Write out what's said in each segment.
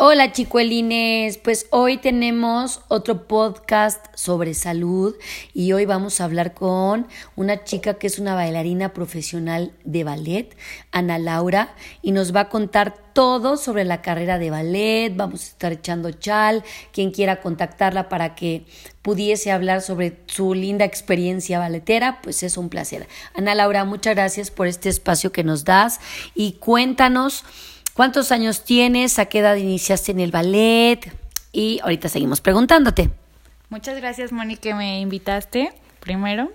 Hola chicuelines, pues hoy tenemos otro podcast sobre salud y hoy vamos a hablar con una chica que es una bailarina profesional de ballet, Ana Laura, y nos va a contar todo sobre la carrera de ballet, vamos a estar echando chal, quien quiera contactarla para que pudiese hablar sobre su linda experiencia balletera, pues es un placer. Ana Laura, muchas gracias por este espacio que nos das y cuéntanos ¿Cuántos años tienes? ¿A qué edad iniciaste en el ballet? Y ahorita seguimos preguntándote. Muchas gracias, Moni, que me invitaste primero.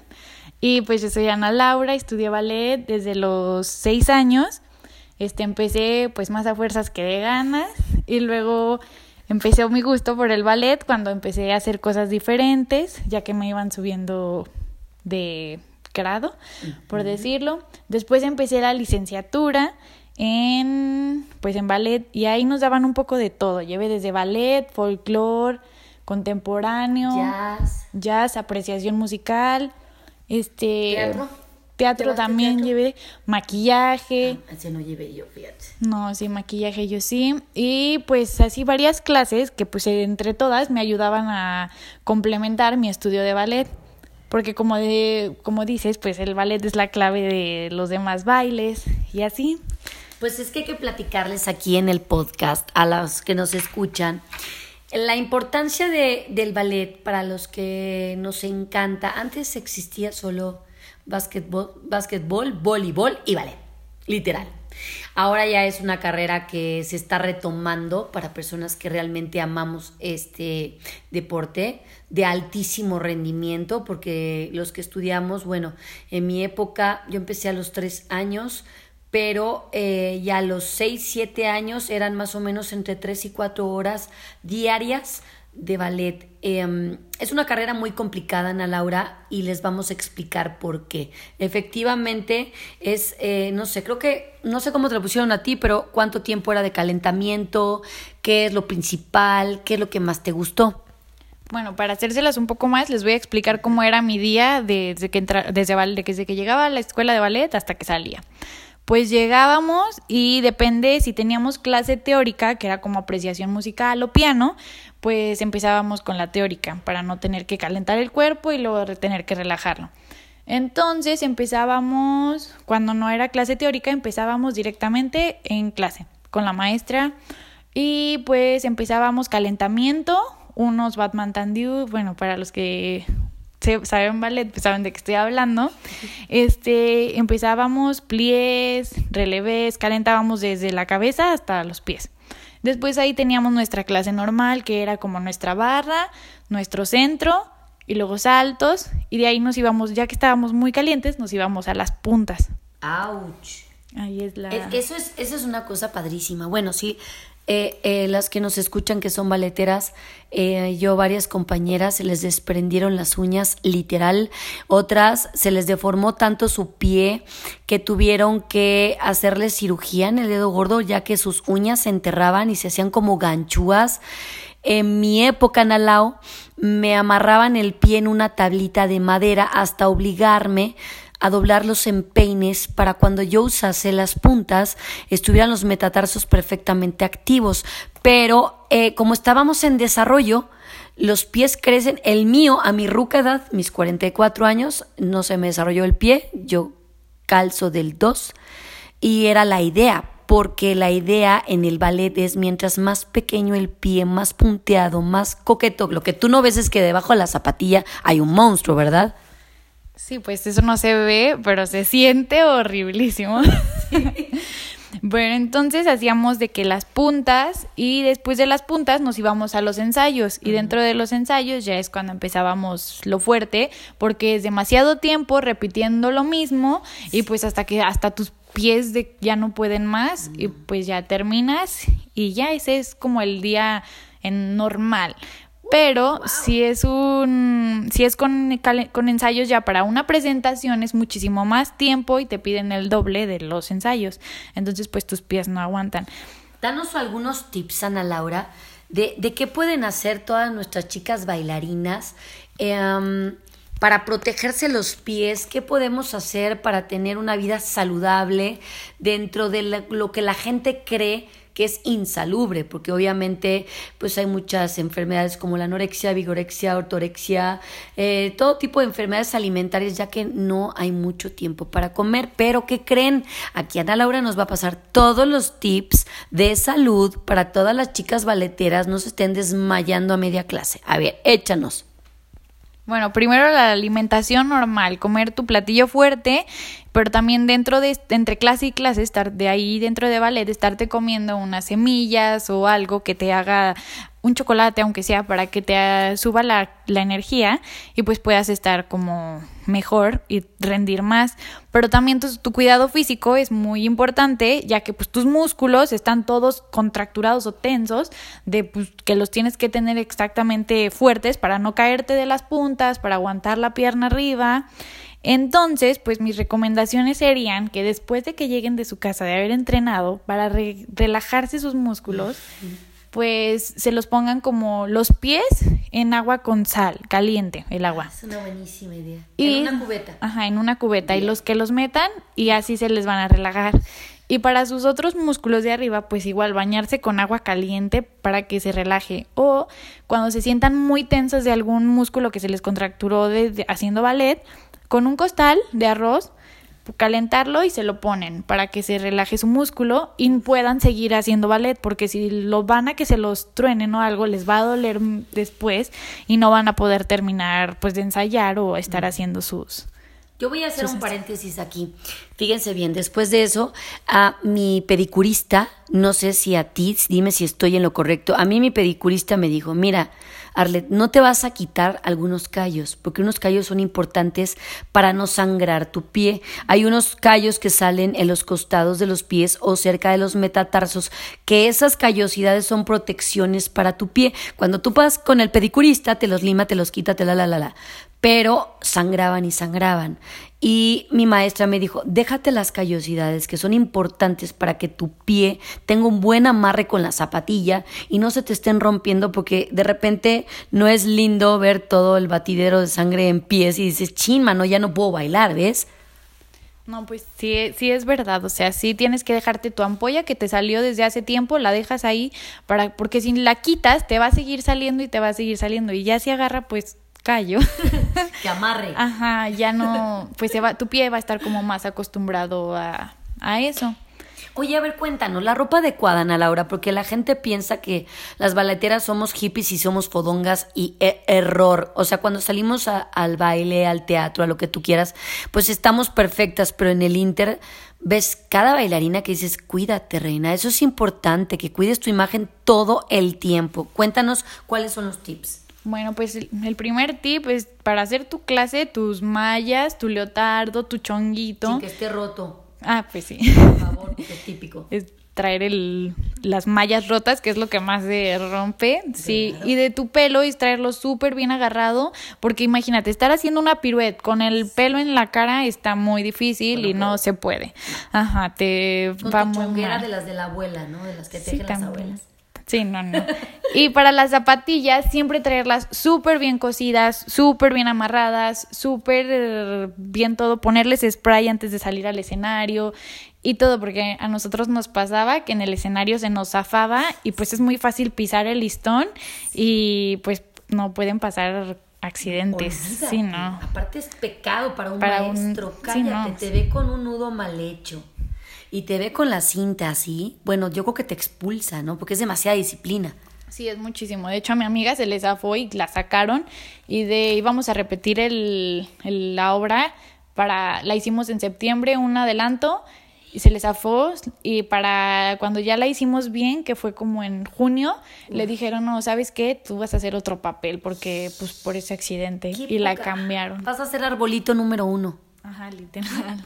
Y pues yo soy Ana Laura, estudié ballet desde los seis años. Este, empecé pues más a fuerzas que de ganas y luego empecé mi gusto por el ballet cuando empecé a hacer cosas diferentes, ya que me iban subiendo de grado, por decirlo. Después empecé la licenciatura en pues en ballet y ahí nos daban un poco de todo. Llevé desde ballet, folclore, contemporáneo, jazz, jazz, apreciación musical, este teatro. Teatro también llevé, maquillaje. Ah, no llevé yo, fíjate. No, sí, maquillaje yo sí. Y pues así varias clases que pues entre todas me ayudaban a complementar mi estudio de ballet. Porque como, de, como dices, pues el ballet es la clave de los demás bailes y así. Pues es que hay que platicarles aquí en el podcast a los que nos escuchan la importancia de, del ballet para los que nos encanta. Antes existía solo básquetbol, básquetbol, voleibol y ballet, literal. Ahora ya es una carrera que se está retomando para personas que realmente amamos este deporte de altísimo rendimiento, porque los que estudiamos, bueno, en mi época yo empecé a los tres años, pero eh, ya a los 6, 7 años eran más o menos entre 3 y 4 horas diarias de ballet. Em, es una carrera muy complicada, Ana Laura, y les vamos a explicar por qué. Efectivamente, es, eh, no sé, creo que, no sé cómo te lo pusieron a ti, pero cuánto tiempo era de calentamiento, qué es lo principal, qué es lo que más te gustó. Bueno, para hacérselas un poco más, les voy a explicar cómo era mi día desde que, entra, desde, desde que llegaba a la escuela de ballet hasta que salía pues llegábamos y depende si teníamos clase teórica, que era como apreciación musical o piano, pues empezábamos con la teórica para no tener que calentar el cuerpo y luego tener que relajarlo. Entonces empezábamos, cuando no era clase teórica, empezábamos directamente en clase con la maestra y pues empezábamos calentamiento, unos Batman Tandiu, bueno, para los que saben ballet, pues saben de qué estoy hablando. Este, empezábamos pliés, relevés, calentábamos desde la cabeza hasta los pies. Después ahí teníamos nuestra clase normal, que era como nuestra barra, nuestro centro y luego saltos. Y de ahí nos íbamos, ya que estábamos muy calientes, nos íbamos a las puntas. ¡Auch! Ahí es la... Eso es, eso es una cosa padrísima. Bueno, sí, eh, eh, las que nos escuchan que son balleteras, eh, yo varias compañeras se les desprendieron las uñas literal, otras se les deformó tanto su pie que tuvieron que hacerle cirugía en el dedo gordo ya que sus uñas se enterraban y se hacían como ganchúas. En mi época, Nalao, me amarraban el pie en una tablita de madera hasta obligarme a doblar los empeines para cuando yo usase las puntas estuvieran los metatarsos perfectamente activos. Pero eh, como estábamos en desarrollo, los pies crecen. El mío, a mi ruca edad, mis 44 años, no se me desarrolló el pie. Yo calzo del 2 y era la idea, porque la idea en el ballet es mientras más pequeño el pie, más punteado, más coqueto. Lo que tú no ves es que debajo de la zapatilla hay un monstruo, ¿verdad? Sí, pues eso no se ve, pero se siente horriblísimo. bueno, entonces hacíamos de que las puntas y después de las puntas nos íbamos a los ensayos. Y dentro de los ensayos ya es cuando empezábamos lo fuerte porque es demasiado tiempo repitiendo lo mismo y pues hasta que hasta tus pies de, ya no pueden más y pues ya terminas y ya ese es como el día en normal pero si es un si es con, con ensayos ya para una presentación es muchísimo más tiempo y te piden el doble de los ensayos. Entonces pues tus pies no aguantan. Danos algunos tips Ana Laura de, de qué pueden hacer todas nuestras chicas bailarinas em, para protegerse los pies, qué podemos hacer para tener una vida saludable dentro de lo que la gente cree que es insalubre, porque obviamente pues hay muchas enfermedades como la anorexia, vigorexia, ortorexia, eh, todo tipo de enfermedades alimentarias, ya que no hay mucho tiempo para comer. Pero ¿qué creen? Aquí Ana Laura nos va a pasar todos los tips de salud para todas las chicas baleteras, no se estén desmayando a media clase. A ver, échanos. Bueno, primero la alimentación normal, comer tu platillo fuerte, pero también dentro de entre clase y clase estar de ahí dentro de ballet estarte comiendo unas semillas o algo que te haga un chocolate aunque sea para que te suba la, la energía y pues puedas estar como mejor y rendir más. Pero también tu, cuidado físico es muy importante ya que pues tus músculos están todos contracturados o tensos de pues, que los tienes que tener exactamente fuertes para no caerte de las puntas para aguantar la pierna arriba. Entonces, pues mis recomendaciones serían que después de que lleguen de su casa de haber entrenado, para relajarse sus músculos, pues se los pongan como los pies en agua con sal, caliente el agua. Es una buenísima idea. en una cubeta. Ajá, en una cubeta. Y los que los metan y así se les van a relajar. Y para sus otros músculos de arriba, pues igual bañarse con agua caliente para que se relaje. O cuando se sientan muy tensos de algún músculo que se les contracturó de, haciendo ballet, con un costal de arroz, calentarlo y se lo ponen para que se relaje su músculo y puedan seguir haciendo ballet, porque si lo van a que se los truenen o algo, les va a doler después y no van a poder terminar pues de ensayar o estar haciendo sus... Yo voy a hacer un paréntesis aquí. Fíjense bien, después de eso, a mi pedicurista, no sé si a ti, dime si estoy en lo correcto, a mí mi pedicurista me dijo, mira, Arlet, no te vas a quitar algunos callos, porque unos callos son importantes para no sangrar tu pie. Hay unos callos que salen en los costados de los pies o cerca de los metatarsos, que esas callosidades son protecciones para tu pie. Cuando tú vas con el pedicurista, te los lima, te los quita, te la la la la pero sangraban y sangraban. Y mi maestra me dijo, déjate las callosidades que son importantes para que tu pie tenga un buen amarre con la zapatilla y no se te estén rompiendo porque de repente no es lindo ver todo el batidero de sangre en pies y dices, chin, mano, ya no puedo bailar, ¿ves? No, pues sí, sí es verdad, o sea, sí tienes que dejarte tu ampolla que te salió desde hace tiempo, la dejas ahí para porque si la quitas te va a seguir saliendo y te va a seguir saliendo y ya si agarra pues callo. Que amarre. Ajá, ya no, pues se va, tu pie va a estar como más acostumbrado a, a eso. Oye, a ver, cuéntanos, la ropa adecuada, Ana Laura, porque la gente piensa que las balleteras somos hippies y somos fodongas y e, error. O sea, cuando salimos al baile, al teatro, a lo que tú quieras, pues estamos perfectas, pero en el Inter ves cada bailarina que dices, cuídate, reina. Eso es importante, que cuides tu imagen todo el tiempo. Cuéntanos cuáles son los tips. Bueno, pues el primer tip es para hacer tu clase, tus mallas, tu leotardo, tu chonguito. Sin que esté roto. Ah, pues sí. Por favor, es típico. Es traer el, las mallas rotas, que es lo que más se rompe, sí, y de tu pelo y traerlo súper bien agarrado, porque imagínate, estar haciendo una pirueta con el pelo en la cara está muy difícil y no se puede. Ajá, te va muy mal. de las de la abuela, ¿no? De las que tejen las abuelas. Sí, no, no. Y para las zapatillas, siempre traerlas súper bien cosidas, súper bien amarradas, súper eh, bien todo, ponerles spray antes de salir al escenario y todo, porque a nosotros nos pasaba que en el escenario se nos zafaba y pues es muy fácil pisar el listón y pues no pueden pasar accidentes. Sí, no. Aparte es pecado para un maestro. Cállate, te ve con un nudo mal hecho y te ve con la cinta así, bueno, yo creo que te expulsa, ¿no? Porque es demasiada disciplina. Sí, es muchísimo. De hecho, a mi amiga se le zafó y la sacaron y de íbamos a repetir el, la obra para la hicimos en septiembre, un adelanto y se le zafó y para cuando ya la hicimos bien, que fue como en junio, le dijeron, "No, ¿sabes qué? Tú vas a hacer otro papel porque pues por ese accidente" y la cambiaron. Vas a ser arbolito número uno. Ajá, literal.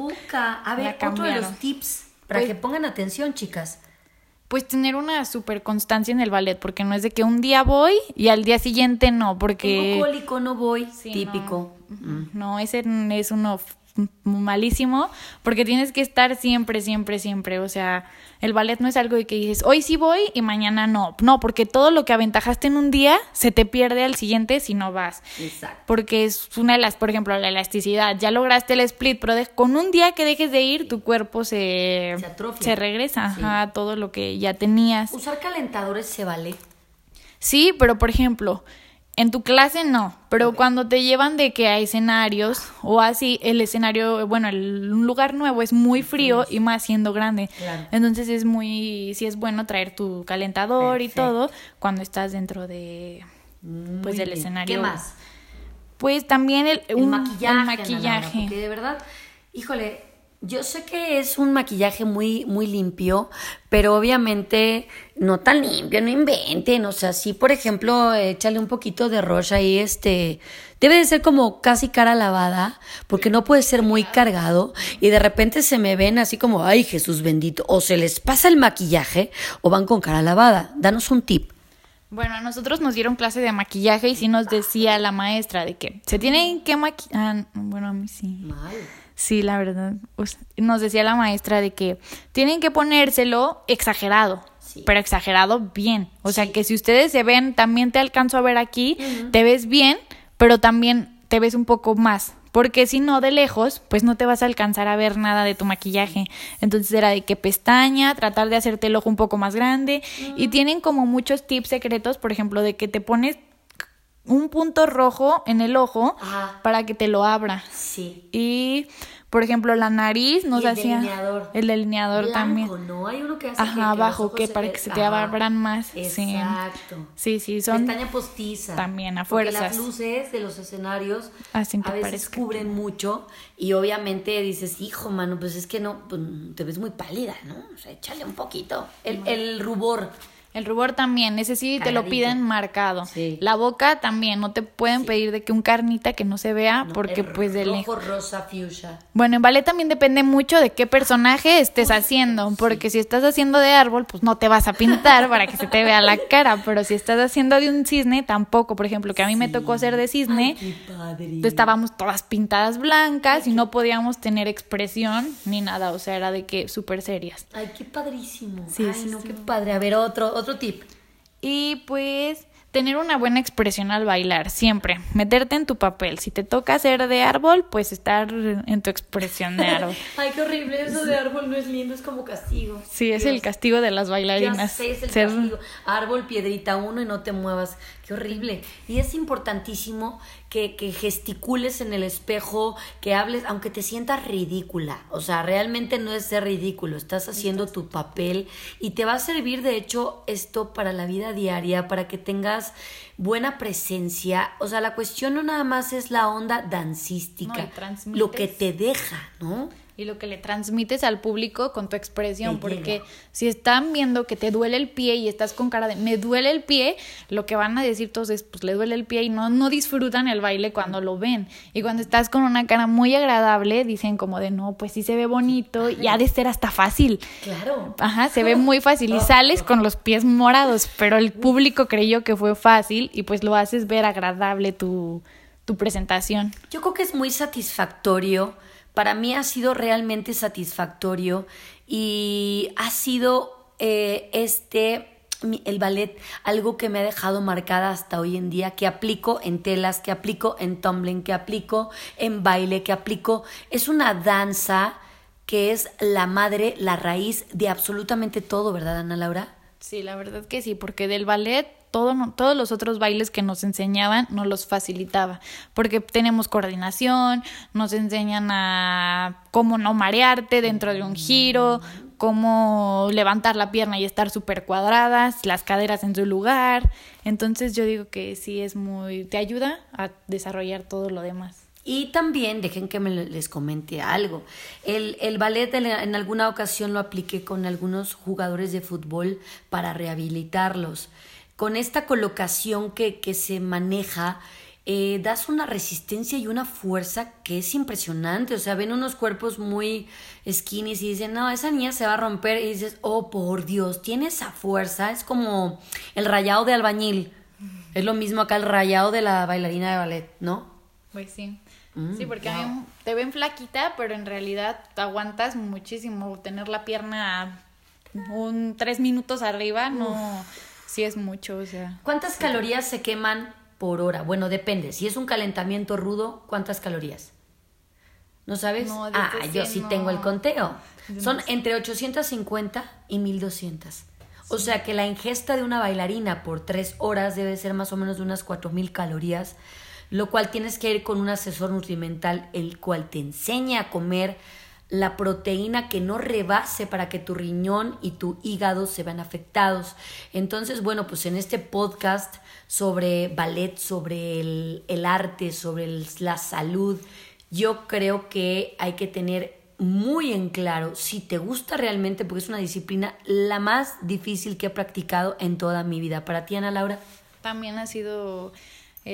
A ver, otro de los tips para pues que pongan atención, chicas. Pues tener una super constancia en el ballet, porque no es de que un día voy y al día siguiente no, porque... Tengo cólico, no voy, típico. No, ese es uno malísimo porque tienes que estar siempre, siempre, siempre. O sea, el ballet no es algo de que dices, hoy sí voy y mañana no. No, porque todo lo que aventajaste en un día se te pierde al siguiente si no vas. Exacto. Porque es una de las, por ejemplo, la elasticidad. Ya lograste el split, pero con un día que dejes de ir, tu cuerpo se, Se atrofia. se regresa a todo lo que ya tenías. ¿Usar calentadores se vale? Sí, pero por ejemplo, en tu clase no, pero cuando te llevan de que a escenarios o así, el escenario, bueno, el, un lugar nuevo es muy frío y más siendo grande. Claro. Entonces es muy, sí es bueno traer tu calentador y todo cuando estás dentro de, pues Muy del bien. escenario. ¿Qué más? Pues también el, El un- maquillaje. el maquillaje. Porque de verdad, híjole, yo sé que es un maquillaje muy, muy limpio, pero obviamente no tan limpio, no inventen. O sea, sí, por ejemplo, échale un poquito de rocha ahí, este. Debe de ser como casi cara lavada, porque no puede ser muy cargado. Y de repente se me ven así como, ay, Jesús bendito. O se les pasa el maquillaje o van con cara lavada. Danos un tip. Bueno, a nosotros nos dieron clase de maquillaje y sí nos decía la maestra de que se tienen que maquillar. bueno, a mí sí. Mal. Sí, la verdad. Nos decía la maestra de que tienen que ponérselo exagerado, Sí. pero exagerado bien. O sea, que si ustedes se ven, también te alcanzo a ver aquí, te ves bien, pero también te ves un poco más. Porque si no, de lejos, pues no te vas a alcanzar a ver nada de tu maquillaje. Entonces era de que pestaña, tratar de hacerte el ojo un poco más grande. Y tienen como muchos tips secretos, por ejemplo, de que te pones un punto rojo en el ojo Ajá. para que te lo abra. Sí. Y, por ejemplo, la nariz nos Y el hacía. delineador. El delineador Blanco, también. ¿no? Hay uno que hace que- que Ajá, abajo, que para que se te Ajá. abran más. Exacto. Sí, sí, son. Pestaña postiza. También, a Porque fuerzas. las luces de los escenarios Hacen que a veces parezca cubren mucho y obviamente dices, hijo, mano, pues es que no, pues, te ves muy pálida, ¿no? O sea, échale un poquito. El, el rubor. El rubor también, ese sí te lo piden marcado. Sí. La boca también, no te pueden pedir de que un carnita que no se vea, ¿no? porque El pues de lejos. rojo, rosa, fuchsia. Bueno, en ballet también depende mucho de qué personaje estés haciendo, porque si estás haciendo de árbol, pues no te vas a pintar para que se te vea la cara, pero si estás haciendo de un cisne, tampoco. Por ejemplo, que a mí me tocó hacer de cisne, Ay, qué padre. estábamos todas pintadas blancas y no podíamos tener expresión ni nada, o sea, era de que súper serias. Ay, qué padrísimo. Sí, Ay, no, qué padre. A ver, otro, otro tip. Y pues tener una buena expresión al bailar, siempre, meterte en tu papel. Si te toca hacer de árbol, pues estar en tu expresión de árbol. Ay, qué horrible. Eso de árbol no es lindo, es como castigo. Sí, es Dios. el castigo de las Ya bailarinas. sé, es el Ser- castigo. Árbol, piedrita uno y no te muevas. Qué horrible. Y es importantísimo que, que gesticules en el espejo, que hables, aunque te sientas ridícula. O sea, realmente no es ser ridículo. Estás haciendo tu papel y te va a servir, de hecho, esto para la vida diaria, para que tengas buena presencia. O sea, la cuestión no nada más es la onda dancística, No, lo que te deja, ¿no? Y lo que le transmites al público con tu expresión, porque si están viendo que te duele el pie y estás con cara de me duele el pie, lo que van a decir todos es pues le duele el pie y no, no disfrutan el baile cuando lo ven. Y cuando estás con una cara muy agradable, dicen como de no, pues sí se ve bonito y ha de ser hasta fácil. Claro. Ajá, se ve muy fácil y sales con los pies morados, pero el público creyó que fue fácil y pues lo haces ver agradable tu, tu presentación. Yo creo que es muy satisfactorio. Para mí ha sido realmente satisfactorio y ha sido eh, este el ballet algo que me ha dejado marcada hasta hoy en día que aplico en telas que aplico en tumbling que aplico en baile que aplico es una danza que es la madre la raíz de absolutamente todo verdad Ana Laura Sí, la verdad que sí, porque del ballet todo, todos los otros bailes que nos enseñaban nos los facilitaba, porque tenemos coordinación, nos enseñan a cómo no marearte dentro de un giro, cómo levantar la pierna y estar súper cuadradas, las caderas en su lugar. Entonces yo digo que sí es muy, te ayuda a desarrollar todo lo demás. Y también, dejen que me le- les comente algo. El, el ballet en alguna ocasión lo apliqué con algunos jugadores de fútbol para rehabilitarlos. Con esta colocación que, que se maneja, eh, das una resistencia y una fuerza que es impresionante. O sea, ven unos cuerpos muy skinny y dicen, no, esa niña se va a romper. Y dices, oh, por Dios, tiene esa fuerza. Es como el rayado de albañil. Es lo mismo acá el rayado de la bailarina de ballet, ¿no? Pues sí. sí, Mm, porque a mí te ven flaquita, pero en realidad te aguantas muchísimo. Tener la pierna un tres minutos arriba, no, sí es mucho, o sea. ¿Cuántas calorías se queman por hora? Bueno, depende. Si es un calentamiento rudo, ¿cuántas calorías? ¿No sabes? No, ah, yo sí no. tengo el conteo. Son entre 850 y 1200. O sea que la ingesta de una bailarina por tres horas debe ser más o menos de unas 4000 calorías, lo cual tienes que ir con un asesor nutrimental, el cual te enseña a comer la proteína que no rebase para que tu riñón y tu hígado se vean afectados. Entonces, bueno, pues en este podcast sobre ballet, sobre el, arte, sobre la salud, yo creo que hay que tener muy en claro si te gusta realmente, porque es una disciplina la más difícil que he practicado en toda mi vida. Para ti, Ana Laura. También ha sido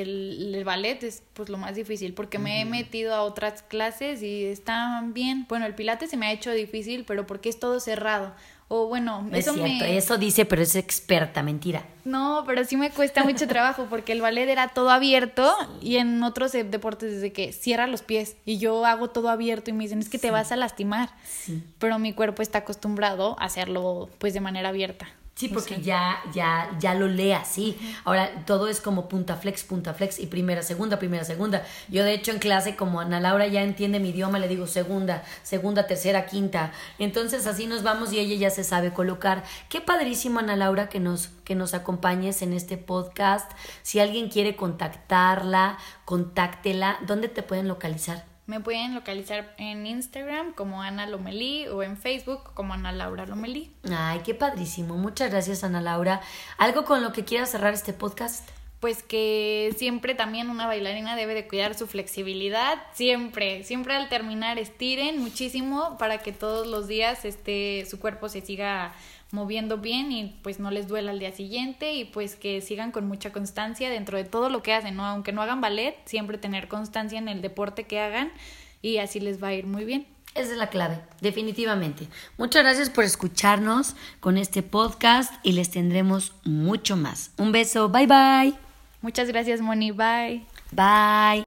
el, el ballet es pues lo más difícil porque me he metido a otras clases y están bien. Bueno, el pilates se me ha hecho difícil, pero porque es todo cerrado. O bueno, Es eso cierto, me eso dice, pero es experta, mentira. No, pero sí me cuesta mucho trabajo porque el ballet era todo abierto y en otros deportes desde que cierra los pies y yo hago todo abierto y me dicen es que te vas a lastimar. Sí. Pero mi cuerpo está acostumbrado a hacerlo pues de manera abierta. Sí, porque ya, ya, ya lo lee así. Ahora todo es como punta flex, punta flex y primera, segunda, primera, segunda. Yo de hecho en clase como Ana Laura ya entiende mi idioma, le digo segunda, segunda, tercera, quinta. Entonces así nos vamos y ella ya se sabe colocar. Qué padrísimo Ana Laura que nos, que nos acompañes en este podcast. Si alguien quiere contactarla, contáctela. ¿Dónde te pueden localizar? Me pueden localizar en Instagram como Ana Lomelí o en Facebook como Ana Laura Lomelí. Ay, qué padrísimo. Muchas gracias Ana Laura. ¿Algo con lo que quieras cerrar este podcast? Pues que siempre también una bailarina debe de cuidar su flexibilidad, siempre, siempre al terminar estiren muchísimo para que todos los días este su cuerpo se siga moviendo bien y pues no les duela al día siguiente y pues que sigan con mucha constancia dentro de todo lo que hacen, ¿no? Aunque no hagan ballet, siempre tener constancia en el deporte que hagan y así les va a ir muy bien. Esa es la clave, definitivamente. Muchas gracias por escucharnos con este podcast y les tendremos mucho más. Un beso, bye bye. Muchas gracias, Moni. Bye. Bye.